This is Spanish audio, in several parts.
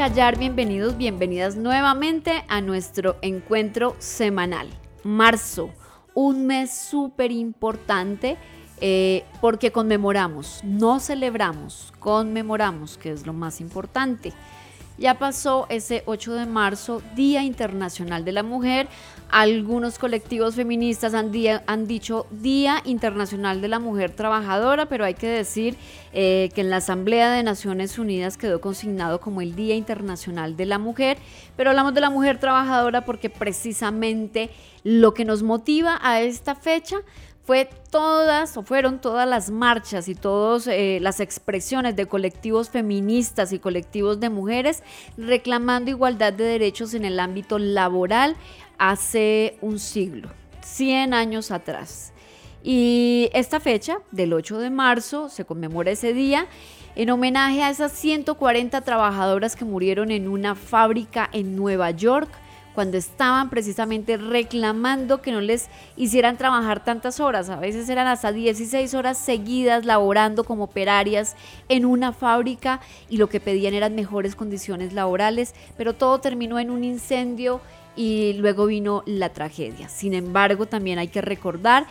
callar, bienvenidos, bienvenidas nuevamente a nuestro encuentro semanal. Marzo, un mes súper importante eh, porque conmemoramos, no celebramos, conmemoramos, que es lo más importante. Ya pasó ese 8 de marzo, Día Internacional de la Mujer. Algunos colectivos feministas han, dicho Día Internacional de la Mujer Trabajadora, pero hay que decir eh, que en la Asamblea de Naciones Unidas quedó consignado como el Día Internacional de la Mujer, pero hablamos de la mujer trabajadora porque precisamente lo que nos motiva a esta fecha fueron todas las marchas y todas eh, las expresiones de colectivos feministas y colectivos de mujeres reclamando igualdad de derechos en el ámbito laboral hace un siglo, 100 años atrás. Y esta fecha, del 8 de marzo, se conmemora ese día en homenaje a esas 140 trabajadoras que murieron en una fábrica en Nueva York cuando estaban precisamente reclamando que no les hicieran trabajar tantas horas. A veces eran hasta 16 horas seguidas laborando como operarias en una fábrica y lo que pedían eran mejores condiciones laborales, pero todo terminó en un incendio y luego vino la tragedia. Sin embargo, también hay que recordar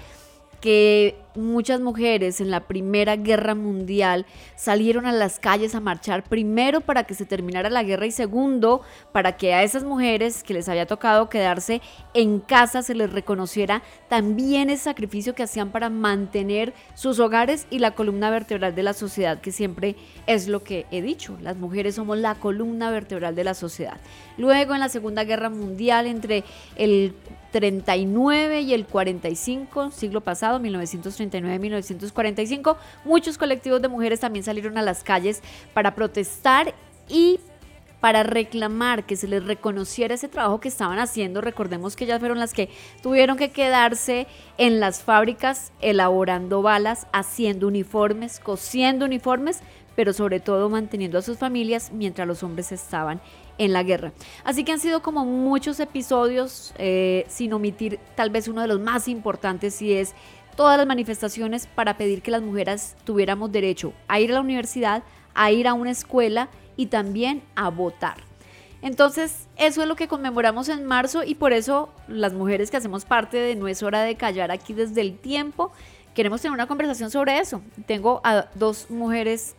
que muchas mujeres en la Primera Guerra Mundial salieron a las calles a marchar primero para que se terminara la guerra y segundo para que a esas mujeres que les había tocado quedarse en casa se les reconociera también el sacrificio que hacían para mantener sus hogares y la columna vertebral de la sociedad, que siempre es lo que he dicho, las mujeres somos la columna vertebral de la sociedad. Luego en la Segunda Guerra Mundial entre el 39 y el 45, siglo pasado, 1939-1945, muchos colectivos de mujeres también salieron a las calles para protestar y para reclamar que se les reconociera ese trabajo que estaban haciendo. Recordemos que ellas fueron las que tuvieron que quedarse en las fábricas elaborando balas, haciendo uniformes, cosiendo uniformes, pero sobre todo manteniendo a sus familias mientras los hombres estaban en la guerra. Así que han sido como muchos episodios, eh, sin omitir tal vez uno de los más importantes y es todas las manifestaciones para pedir que las mujeres tuviéramos derecho a ir a la universidad, a ir a una escuela y también a votar. Entonces, eso es lo que conmemoramos en marzo y por eso las mujeres que hacemos parte de No es hora de callar aquí desde el tiempo, queremos tener una conversación sobre eso. Tengo a dos mujeres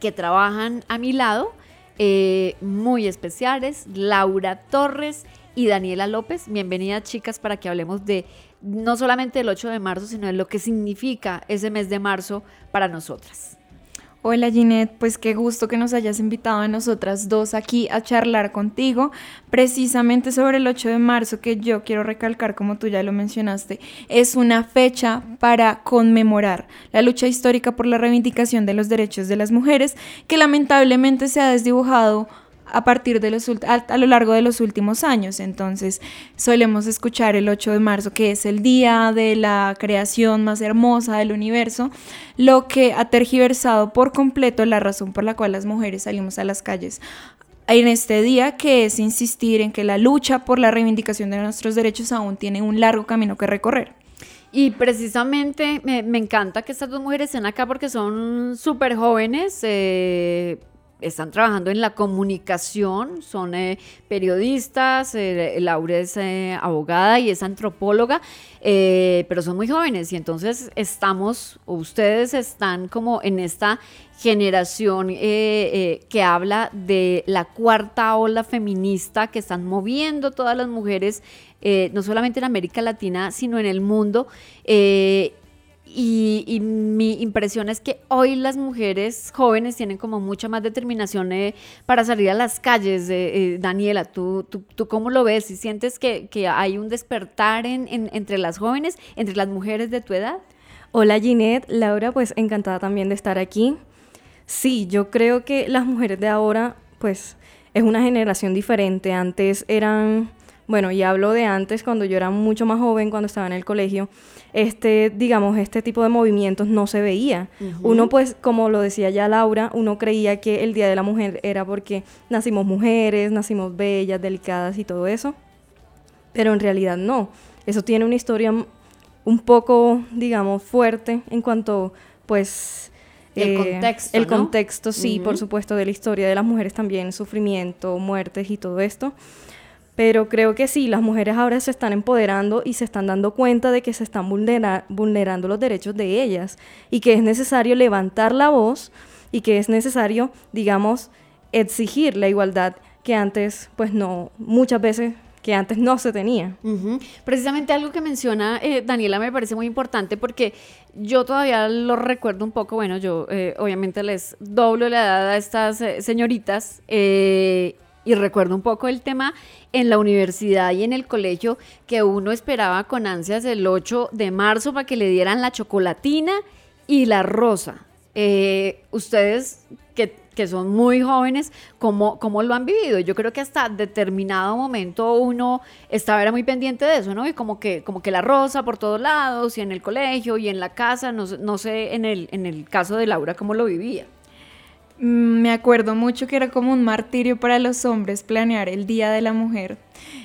que trabajan a mi lado eh, muy especiales, Laura Torres y Daniela López. Bienvenidas chicas para que hablemos de no solamente del 8 de marzo, sino de lo que significa ese mes de marzo para nosotras. Hola Ginette, pues qué gusto que nos hayas invitado a nosotras dos aquí a charlar contigo, precisamente sobre el 8 de marzo, que yo quiero recalcar, como tú ya lo mencionaste, es una fecha para conmemorar la lucha histórica por la reivindicación de los derechos de las mujeres, que lamentablemente se ha desdibujado a partir de los a, lo largo de los últimos años. Entonces, solemos escuchar el 8 de marzo, que es el día de la creación más hermosa del universo, lo que ha tergiversado por completo la razón por la cual las mujeres salimos a las calles en este día, que es insistir en que la lucha por la reivindicación de nuestros derechos aún tiene un largo camino que recorrer. Y precisamente me, encanta que estas dos mujeres estén acá porque son súper jóvenes. Eh, están trabajando en la comunicación, son eh, periodistas, eh, Laura es eh, abogada y es antropóloga, pero son muy jóvenes y entonces estamos, ustedes están como en esta generación que habla de la cuarta ola feminista que están moviendo todas las mujeres, no solamente en América Latina, sino en el mundo. Y, mi impresión es que hoy las mujeres jóvenes tienen como mucha más determinación eh, para salir a las calles. Eh, Daniela, ¿tú, tú, cómo lo ves? ¿Y sientes que, hay un despertar en, entre las jóvenes, entre las mujeres de tu edad? Hola Ginette, Laura, pues encantada también de estar aquí. Sí, yo creo que las mujeres de ahora, pues es una generación diferente. Antes eran bueno, y hablo de antes, cuando yo era mucho más joven, cuando estaba en el colegio, este, digamos, este tipo de movimientos no se veía. Uno, pues, como lo decía ya Laura, uno creía que el Día de la Mujer era porque nacimos mujeres, nacimos bellas, delicadas y todo eso, pero en realidad no. Eso tiene una historia un poco, digamos, fuerte en cuanto, pues, El Eh, contexto, El ¿no? contexto, sí, por supuesto, de la historia de las mujeres también, sufrimiento, muertes y todo esto. Pero creo que sí, las mujeres ahora se están empoderando y se están dando cuenta de que se están vulnera- vulnerando los derechos de ellas y que es necesario levantar la voz y que es necesario, digamos, exigir la igualdad que antes, pues no, muchas veces que antes no se tenía. Precisamente algo que menciona eh, Daniela me parece muy importante porque yo todavía lo recuerdo un poco, bueno, yo eh, obviamente les doblo la edad a estas eh, señoritas eh, y recuerdo un poco el tema en la universidad y en el colegio que uno esperaba con ansias el 8 de marzo para que le dieran la chocolatina y la rosa. Eh, ustedes que, que son muy jóvenes, ¿cómo, ¿cómo lo han vivido? Yo creo que hasta determinado momento uno estaba era muy pendiente de eso, ¿no? Y como que, como que la rosa por todos lados, y en el colegio, y en la casa, no, no sé en el, en el caso de Laura cómo lo vivía. Mm, Me acuerdo mucho que era como un martirio para los hombres planear el Día de la Mujer.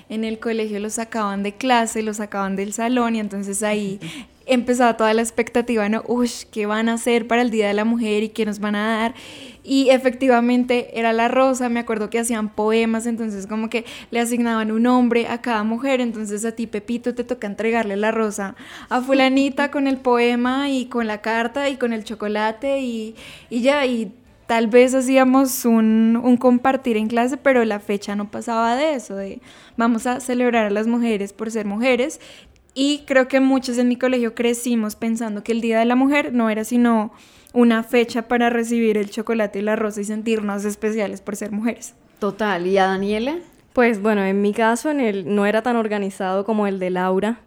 En el colegio los sacaban de clase, los sacaban del salón y entonces ahí empezaba toda la expectativa, ¿no? Uy, ¿qué van a hacer para el Día de la Mujer y qué nos van a dar? Y efectivamente era la rosa, me acuerdo que hacían poemas, entonces como que le asignaban un nombre a cada mujer, entonces a ti Pepito te toca entregarle la rosa a fulanita con el poema y con la carta y con el chocolate y, y ya, y tal vez hacíamos un, un compartir en clase, pero la fecha no pasaba de eso, de vamos a celebrar a las mujeres por ser mujeres. Y creo que muchos en mi colegio crecimos pensando que el Día de la Mujer no era sino una fecha para recibir el chocolate y la rosa y sentirnos especiales por ser mujeres. Total, ¿y a Daniela? Pues bueno, en mi caso en el, no era tan organizado como el de Laura,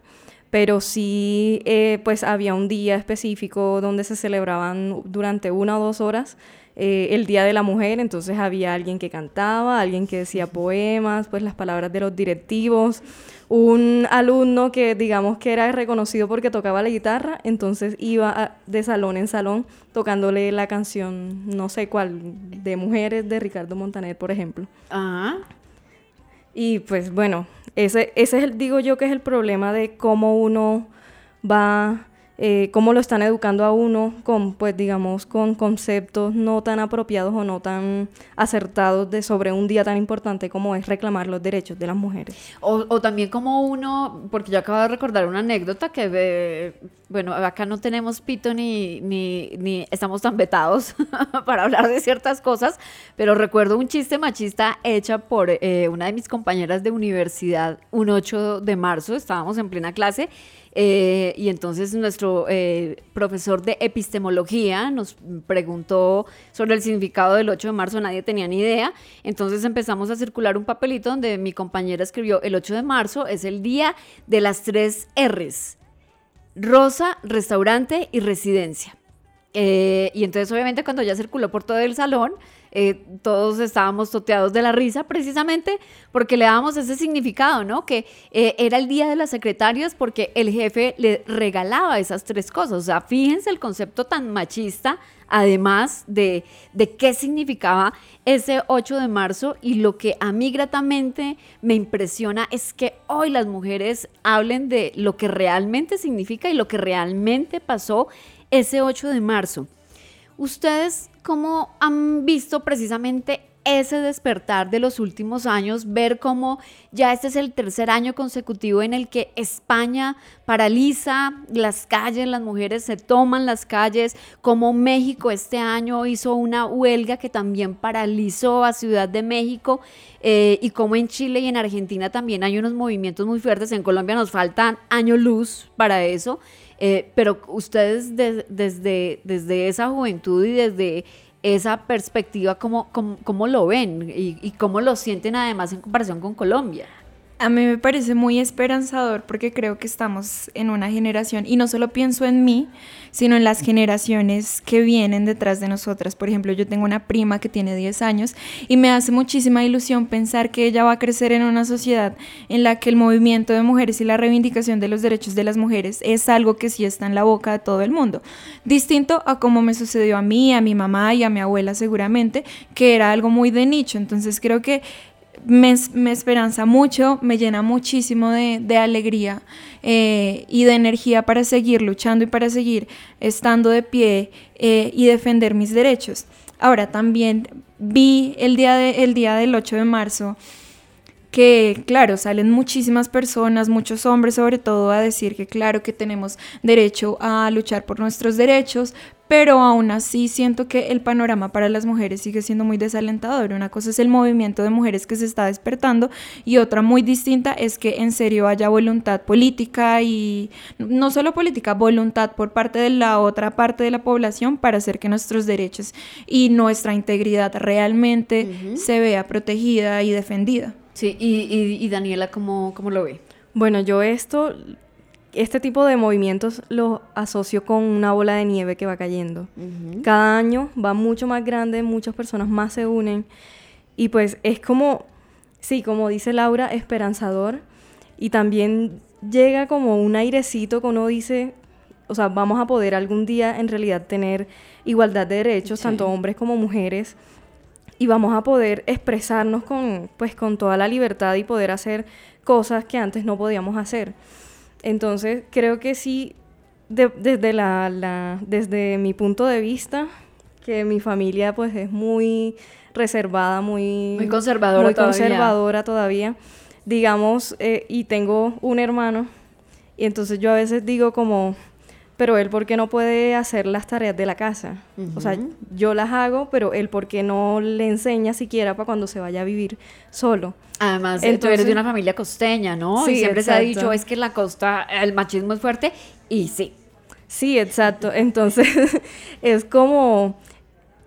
pero sí eh, pues había un día específico donde se celebraban durante una o dos horas eh, el Día de la Mujer, entonces había alguien que cantaba, alguien que decía poemas, pues las palabras de los directivos, un alumno que digamos que era reconocido porque tocaba la guitarra, entonces iba a- de salón en salón tocándole la canción, no sé cuál, de Mujeres de Ricardo Montaner, por ejemplo. Ah, Y pues bueno, ese, ese es el, digo yo que es el problema de cómo uno va, eh, cómo lo están educando a uno con, pues digamos, con conceptos no tan apropiados o no tan acertados de sobre un día tan importante como es reclamar los derechos de las mujeres. O, o también como uno, porque yo acabo de recordar una anécdota que, bueno, acá no tenemos pito ni, ni, ni estamos tan vetados para hablar de ciertas cosas, pero recuerdo un chiste machista hecha por eh, una de mis compañeras de universidad un 8 de marzo, estábamos en plena clase. Eh, y entonces nuestro eh, profesor de epistemología nos preguntó sobre el significado del 8 de marzo, nadie tenía ni idea. Entonces empezamos a circular un papelito donde mi compañera escribió, el 8 de marzo es el día de las tres R's, rosa, restaurante y residencia. Eh, y entonces obviamente cuando ya circuló por todo el salón, eh, todos estábamos toteados de la risa precisamente porque le dábamos ese significado, ¿no? Que eh, era el día de las secretarias porque el jefe le regalaba esas tres cosas. O sea, fíjense el concepto tan machista, además de, de qué significaba ese 8 de marzo y lo que a mí gratamente me impresiona es que hoy las mujeres hablen de lo que realmente significa y lo que realmente pasó ese 8 de marzo. ¿Ustedes cómo han visto precisamente ese despertar de los últimos años, ver cómo ya este es el tercer año consecutivo en el que España paraliza las calles, las mujeres se toman las calles, como México este año hizo una huelga que también paralizó a Ciudad de México eh, y como en Chile y en Argentina también hay unos movimientos muy fuertes, en Colombia nos faltan año luz para eso. Eh, pero ustedes de- desde, desde esa juventud y desde esa perspectiva, ¿cómo, cómo, cómo lo ven y, y cómo lo sienten además en comparación con Colombia? A mí me parece muy esperanzador porque creo que estamos en una generación, y no solo pienso en mí, sino en las generaciones que vienen detrás de nosotras. Por ejemplo, yo tengo una prima que tiene 10 años y me hace muchísima ilusión pensar que ella va a crecer en una sociedad en la que el movimiento de mujeres y la reivindicación de los derechos de las mujeres es algo que sí está en la boca de todo el mundo. Distinto a como me sucedió a mí, a mi mamá y a mi abuela seguramente, que era algo muy de nicho. Entonces creo que me, esperanza mucho, me llena muchísimo de, alegría eh, y de energía para seguir luchando y para seguir estando de pie eh, y defender mis derechos. Ahora también vi el día, de, el día del 8 de marzo que, claro, salen muchísimas personas, muchos hombres sobre todo, a decir que, claro, que tenemos derecho a luchar por nuestros derechos, pero aún así siento que el panorama para las mujeres sigue siendo muy desalentador. Una cosa es el movimiento de mujeres que se está despertando y otra muy distinta es que en serio haya voluntad política y no solo política, voluntad por parte de la otra parte de la población para hacer que nuestros derechos y nuestra integridad realmente se vea protegida y defendida. Sí, y, Daniela, ¿cómo, ¿cómo lo ve? Bueno, yo esto este tipo de movimientos los asocio con una bola de nieve que va cayendo. Cada año va mucho más grande, muchas personas más se unen y pues es como, sí, como dice Laura, esperanzador y también llega como un airecito que uno dice, o sea, vamos a poder algún día en realidad tener igualdad de derechos, tanto hombres como mujeres y vamos a poder expresarnos con, pues, con toda la libertad y poder hacer cosas que antes no podíamos hacer. Entonces, creo que sí, desde, la, desde mi punto de vista, que mi familia pues es muy reservada, muy, muy conservadora, muy todavía. conservadora todavía, digamos, eh, y tengo un hermano, y entonces yo a veces digo como, pero él por qué no puede hacer las tareas de la casa. O sea, yo las hago, pero él por qué no le enseña siquiera para cuando se vaya a vivir solo. Además, tú eres de una familia costeña, ¿no? Sí, y siempre se ha dicho, es que la costa, el machismo es fuerte, y sí. Sí, exacto. Entonces, es como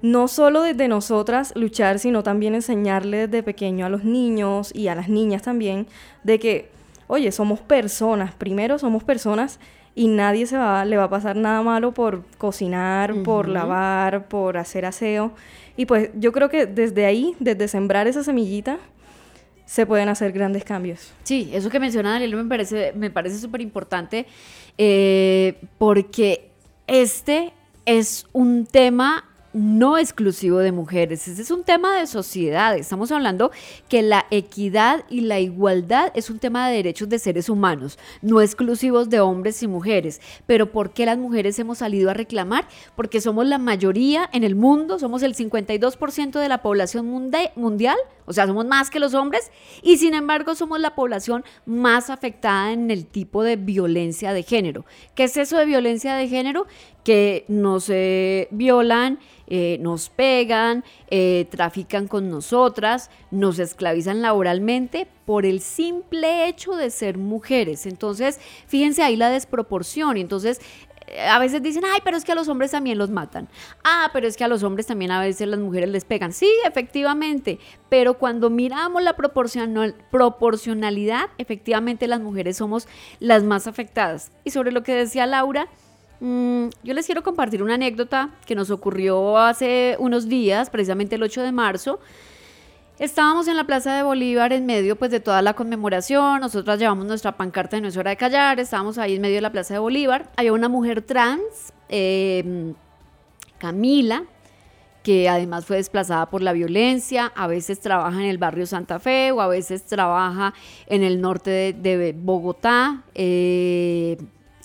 no solo desde nosotras luchar, sino también enseñarle desde pequeño a los niños y a las niñas también, de que, oye, somos personas, primero somos personas y nadie se va, le va a pasar nada malo por cocinar, por lavar, por hacer aseo. Y pues yo creo que desde ahí, desde sembrar esa semillita, se pueden hacer grandes cambios. Sí, eso que menciona Daniel me parece me parece súper importante eh, porque este es un tema no exclusivo de mujeres, ese es un tema de sociedad. Estamos hablando que la equidad y la igualdad es un tema de derechos de seres humanos, no exclusivos de hombres y mujeres. Pero ¿por qué las mujeres hemos salido a reclamar? Porque somos la mayoría en el mundo, somos el 52% de la población mundial, o sea, somos más que los hombres, y sin embargo somos la población más afectada en el tipo de violencia de género. ¿Qué es eso de violencia de género? Que nos eh, violan eh, nos pegan, eh, trafican con nosotras, nos esclavizan laboralmente por el simple hecho de ser mujeres. Entonces, fíjense ahí la desproporción. Entonces, eh, a veces dicen, ay, pero es que a los hombres también los matan. Ah, pero es que a los hombres también a veces las mujeres les pegan. Sí, efectivamente, pero cuando miramos la proporcionalidad, efectivamente las mujeres somos las más afectadas. Y sobre lo que decía Laura, yo les quiero compartir una anécdota que nos ocurrió hace unos días, precisamente el 8 de marzo. Estábamos en la Plaza de Bolívar en medio pues de toda la conmemoración, nosotras llevamos nuestra pancarta de es hora de callar, estábamos ahí en medio de la Plaza de Bolívar, había una mujer trans, em, Camila, que además fue desplazada por la violencia, a veces trabaja en el barrio Santa Fe o a veces trabaja en el norte de, de Bogotá. Eh,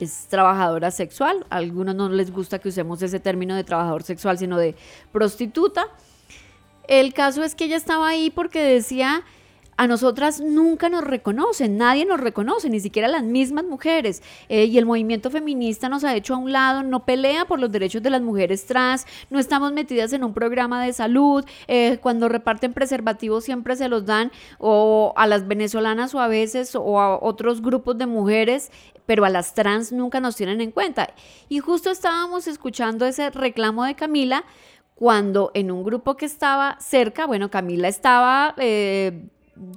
es trabajadora sexual. A algunos no les gusta que usemos ese término de trabajador sexual, sino de prostituta. El caso es que ella estaba ahí porque decía a nosotras nunca nos reconocen, nadie nos reconoce, ni siquiera las mismas mujeres. Eh, y el movimiento feminista nos ha hecho a un lado, no pelea por los derechos de las mujeres trans, no estamos metidas en un programa de salud, eh, cuando reparten preservativos siempre se los dan o a las venezolanas o a veces o a otros grupos de mujeres, pero a las trans nunca nos tienen en cuenta. Y justo estábamos escuchando ese reclamo de Camila cuando en un grupo que estaba cerca, bueno, Camila estaba... Eh,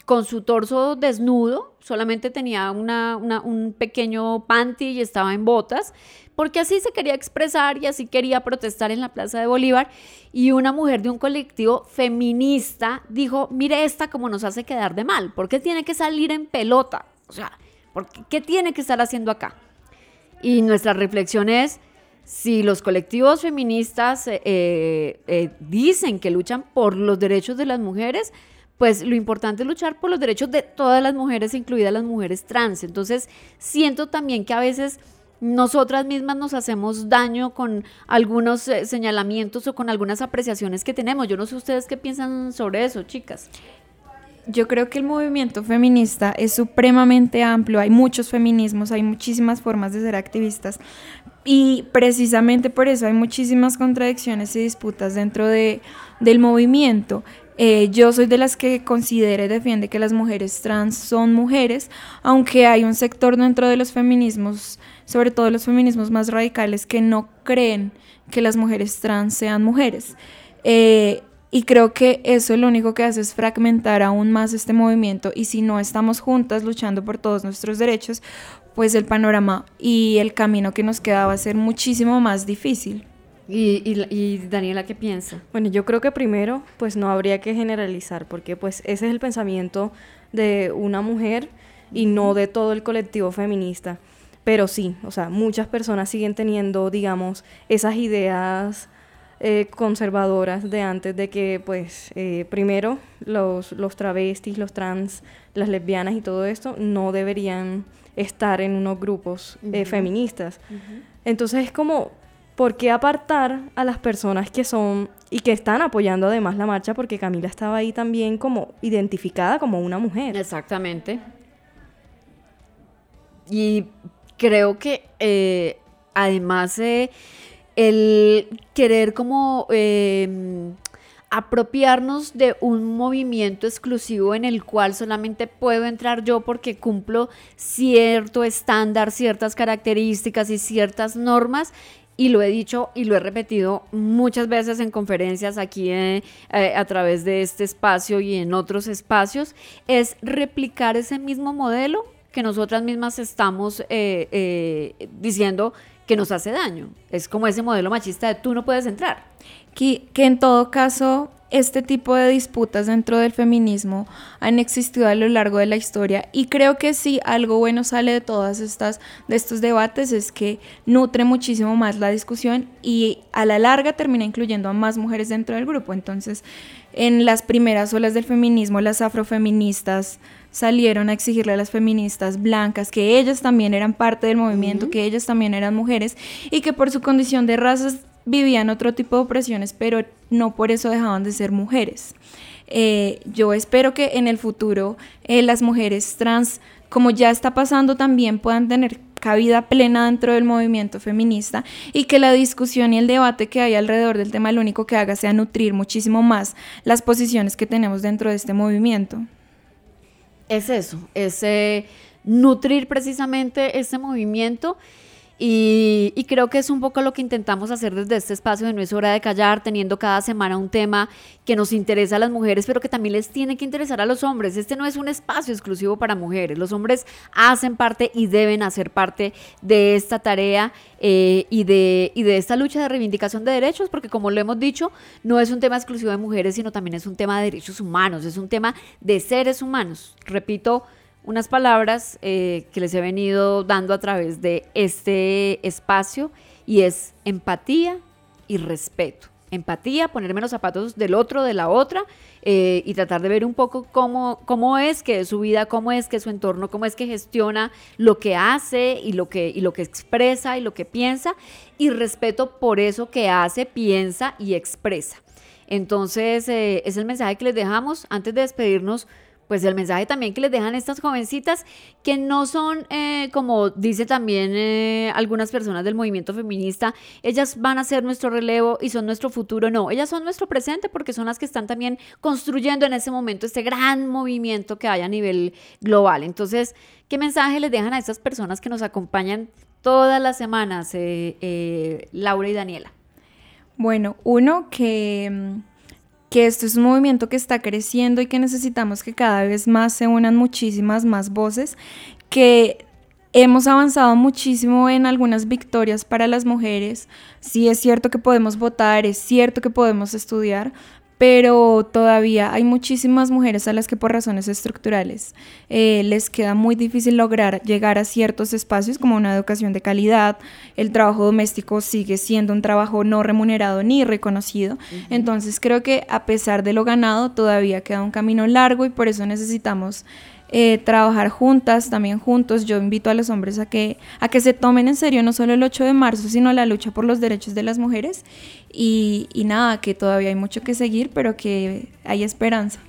con su torso desnudo, solamente tenía un pequeño panty y estaba en botas, porque así se quería expresar y así quería protestar en la Plaza de Bolívar. Y una mujer de un colectivo feminista dijo, mire esta como nos hace quedar de mal, ¿por qué tiene que salir en pelota? O sea, qué, tiene que estar haciendo acá? Y nuestra reflexión es, si los colectivos feministas eh, eh, dicen que luchan por los derechos de las mujeres, pues lo importante es luchar por los derechos de todas las mujeres, incluidas las mujeres trans. Entonces, siento también que a veces nosotras mismas nos hacemos daño con algunos eh, señalamientos o con algunas apreciaciones que tenemos. Yo no sé ustedes qué piensan sobre eso, chicas. Yo creo que el movimiento feminista es supremamente amplio, hay muchos feminismos, hay muchísimas formas de ser activistas y precisamente por eso hay muchísimas contradicciones y disputas dentro de, del movimiento. Eh, yo soy de las que considera y defiende que las mujeres trans son mujeres, aunque hay un sector dentro de los feminismos, sobre todo los feminismos más radicales, que no creen que las mujeres trans sean mujeres. Eh, y creo que eso lo único que hace es fragmentar aún más este movimiento y si no estamos juntas luchando por todos nuestros derechos, pues el panorama y el camino que nos queda va a ser muchísimo más difícil. ¿Y, y, Daniela qué piensa? Bueno, yo creo que primero pues no habría que generalizar porque pues ese es el pensamiento de una mujer y no de todo el colectivo feminista. Pero sí, o sea, muchas personas siguen teniendo, digamos, esas ideas eh, conservadoras de antes de que, pues, eh, primero los, los travestis, los trans, las lesbianas y todo esto no deberían estar en unos grupos eh, feministas. Entonces es como, ¿por qué apartar a las personas que son y que están apoyando además la marcha? Porque Camila estaba ahí también como identificada como una mujer. Exactamente. Y creo que además el querer como em, apropiarnos de un movimiento exclusivo en el cual solamente puedo entrar yo porque cumplo cierto estándar, ciertas características y ciertas normas. Y lo he dicho y lo he repetido muchas veces en conferencias aquí eh, eh, a través de este espacio y en otros espacios, es replicar ese mismo modelo que nosotras mismas estamos eh, diciendo que nos hace daño. Es como ese modelo machista de tú no puedes entrar. Que, que en todo caso este tipo de disputas dentro del feminismo han existido a lo largo de la historia y creo que sí algo bueno sale de todas estas de estos debates es que nutre muchísimo más la discusión y a la larga termina incluyendo a más mujeres dentro del grupo. Entonces, en las primeras olas del feminismo, las afrofeministas salieron a exigirle a las feministas blancas que ellas también eran parte del movimiento, que ellas también eran mujeres y que por su condición de razas vivían otro tipo de opresiones, pero no por eso dejaban de ser mujeres. Eh, yo espero que en el futuro eh, las mujeres trans, como ya está pasando, también puedan tener cabida plena dentro del movimiento feminista y que la discusión y el debate que hay alrededor del tema lo único que haga sea nutrir muchísimo más las posiciones que tenemos dentro de este movimiento es eso, es eh, nutrir precisamente ese movimiento y, creo que es un poco lo que intentamos hacer desde este espacio de No es hora de callar, teniendo cada semana un tema que nos interesa a las mujeres, pero que también les tiene que interesar a los hombres. Este no es un espacio exclusivo para mujeres. Los hombres hacen parte y deben hacer parte de esta tarea eh, y, de, y de esta lucha de reivindicación de derechos, porque como lo hemos dicho, no es un tema exclusivo de mujeres, sino también es un tema de derechos humanos, es un tema de seres humanos. Repito, unas palabras eh, que les he venido dando a través de este espacio y es empatía y respeto. Empatía, ponerme los zapatos del otro, de la otra eh, y tratar de ver un poco cómo, cómo es que es su vida, cómo es que es su entorno, cómo es que gestiona lo que hace y lo que, y lo que expresa y lo que piensa y respeto por eso que hace, piensa y expresa. Entonces, eh, es el mensaje que les dejamos antes de despedirnos pues el mensaje también que les dejan estas jovencitas, que no son, eh, como dice también eh, algunas personas del movimiento feminista, ellas van a ser nuestro relevo y son nuestro futuro, no, ellas son nuestro presente porque son las que están también construyendo en ese momento este gran movimiento que hay a nivel global. Entonces, ¿qué mensaje les dejan a estas personas que nos acompañan todas las semanas, eh, Laura y Daniela? Bueno, uno que mm, que esto es un movimiento que está creciendo y que necesitamos que cada vez más se unan muchísimas más voces, que hemos avanzado muchísimo en algunas victorias para las mujeres. Sí es cierto que podemos votar, es cierto que podemos estudiar, pero todavía hay muchísimas mujeres a las que por razones estructurales eh, les queda muy difícil lograr llegar a ciertos espacios como una educación de calidad, el trabajo doméstico sigue siendo un trabajo no remunerado ni reconocido, entonces creo que a pesar de lo ganado todavía queda un camino largo y por eso necesitamos eh, trabajar juntas, también juntos. Yo invito a los hombres a que, a que se tomen en serio no solo el 8 de marzo, sino la lucha por los derechos de las mujeres. Y, y nada, que todavía hay mucho que seguir, pero que hay esperanza.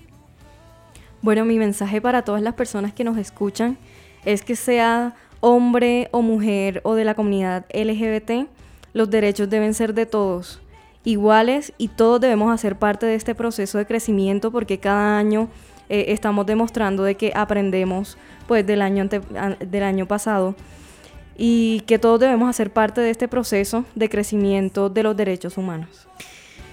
Bueno, mi mensaje para todas las personas que nos escuchan es que sea hombre o mujer o de la comunidad LGBT, los derechos deben ser de todos, iguales y todos debemos hacer parte de este proceso de crecimiento porque cada año eh, estamos demostrando de que aprendemos pues del año, del año pasado y que todos debemos hacer parte de este proceso de crecimiento de los derechos humanos.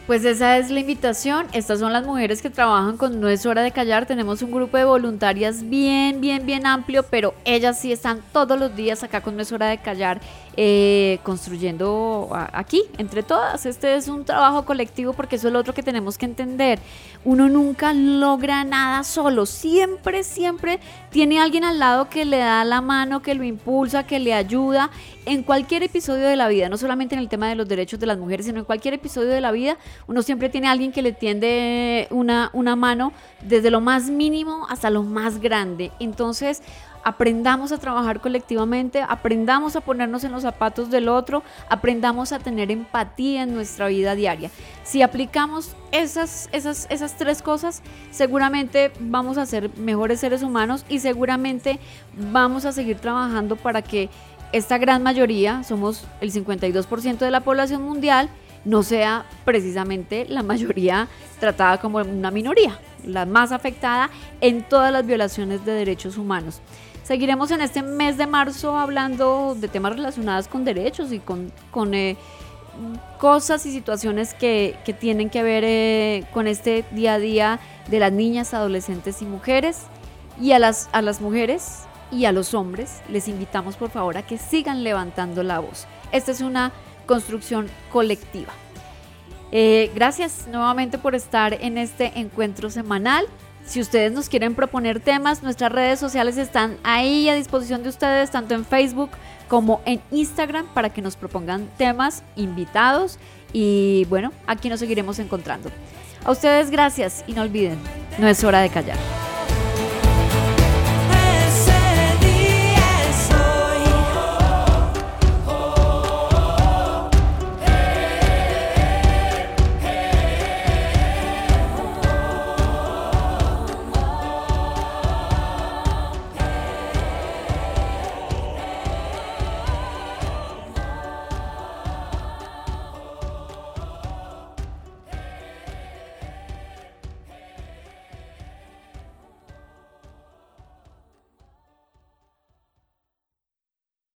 Pues esa es la invitación. Estas son las mujeres que trabajan con No es hora de callar. Tenemos un grupo de voluntarias bien, bien, bien amplio, pero ellas sí están todos los días acá con No es hora de callar, eh, construyendo aquí, entre todas. Este es un trabajo colectivo porque eso es lo otro que tenemos que entender. Uno nunca logra nada solo. Siempre, siempre tiene alguien al lado que le da la mano, que lo impulsa, que le ayuda. En cualquier episodio de la vida, no solamente en el tema de los derechos de las mujeres, sino en cualquier episodio de la vida, uno siempre tiene alguien que le tiende una, una mano desde lo más mínimo hasta lo más grande. Entonces, aprendamos a trabajar colectivamente, aprendamos a ponernos en los zapatos del otro, aprendamos a tener empatía en nuestra vida diaria. Si aplicamos esas, esas, esas tres cosas, seguramente vamos a ser mejores seres humanos y seguramente vamos a seguir trabajando para que esta gran mayoría, somos el 52% de la población mundial, no sea precisamente la mayoría tratada como una minoría, la más afectada en todas las violaciones de derechos humanos. Seguiremos en este mes de marzo hablando de temas relacionados con derechos y con, eh, cosas y situaciones que, tienen que ver eh, con este día a día de las niñas, adolescentes y mujeres. Y a las, a las mujeres y a los hombres les invitamos por favor a que sigan levantando la voz. Esta es una construcción colectiva. Eh, gracias nuevamente por estar en este encuentro semanal. Si ustedes nos quieren proponer temas, nuestras redes sociales están ahí a disposición de ustedes, tanto en Facebook como en Instagram, para que nos propongan temas, invitados y bueno, aquí nos seguiremos encontrando. A ustedes gracias y no olviden, no es hora de callar.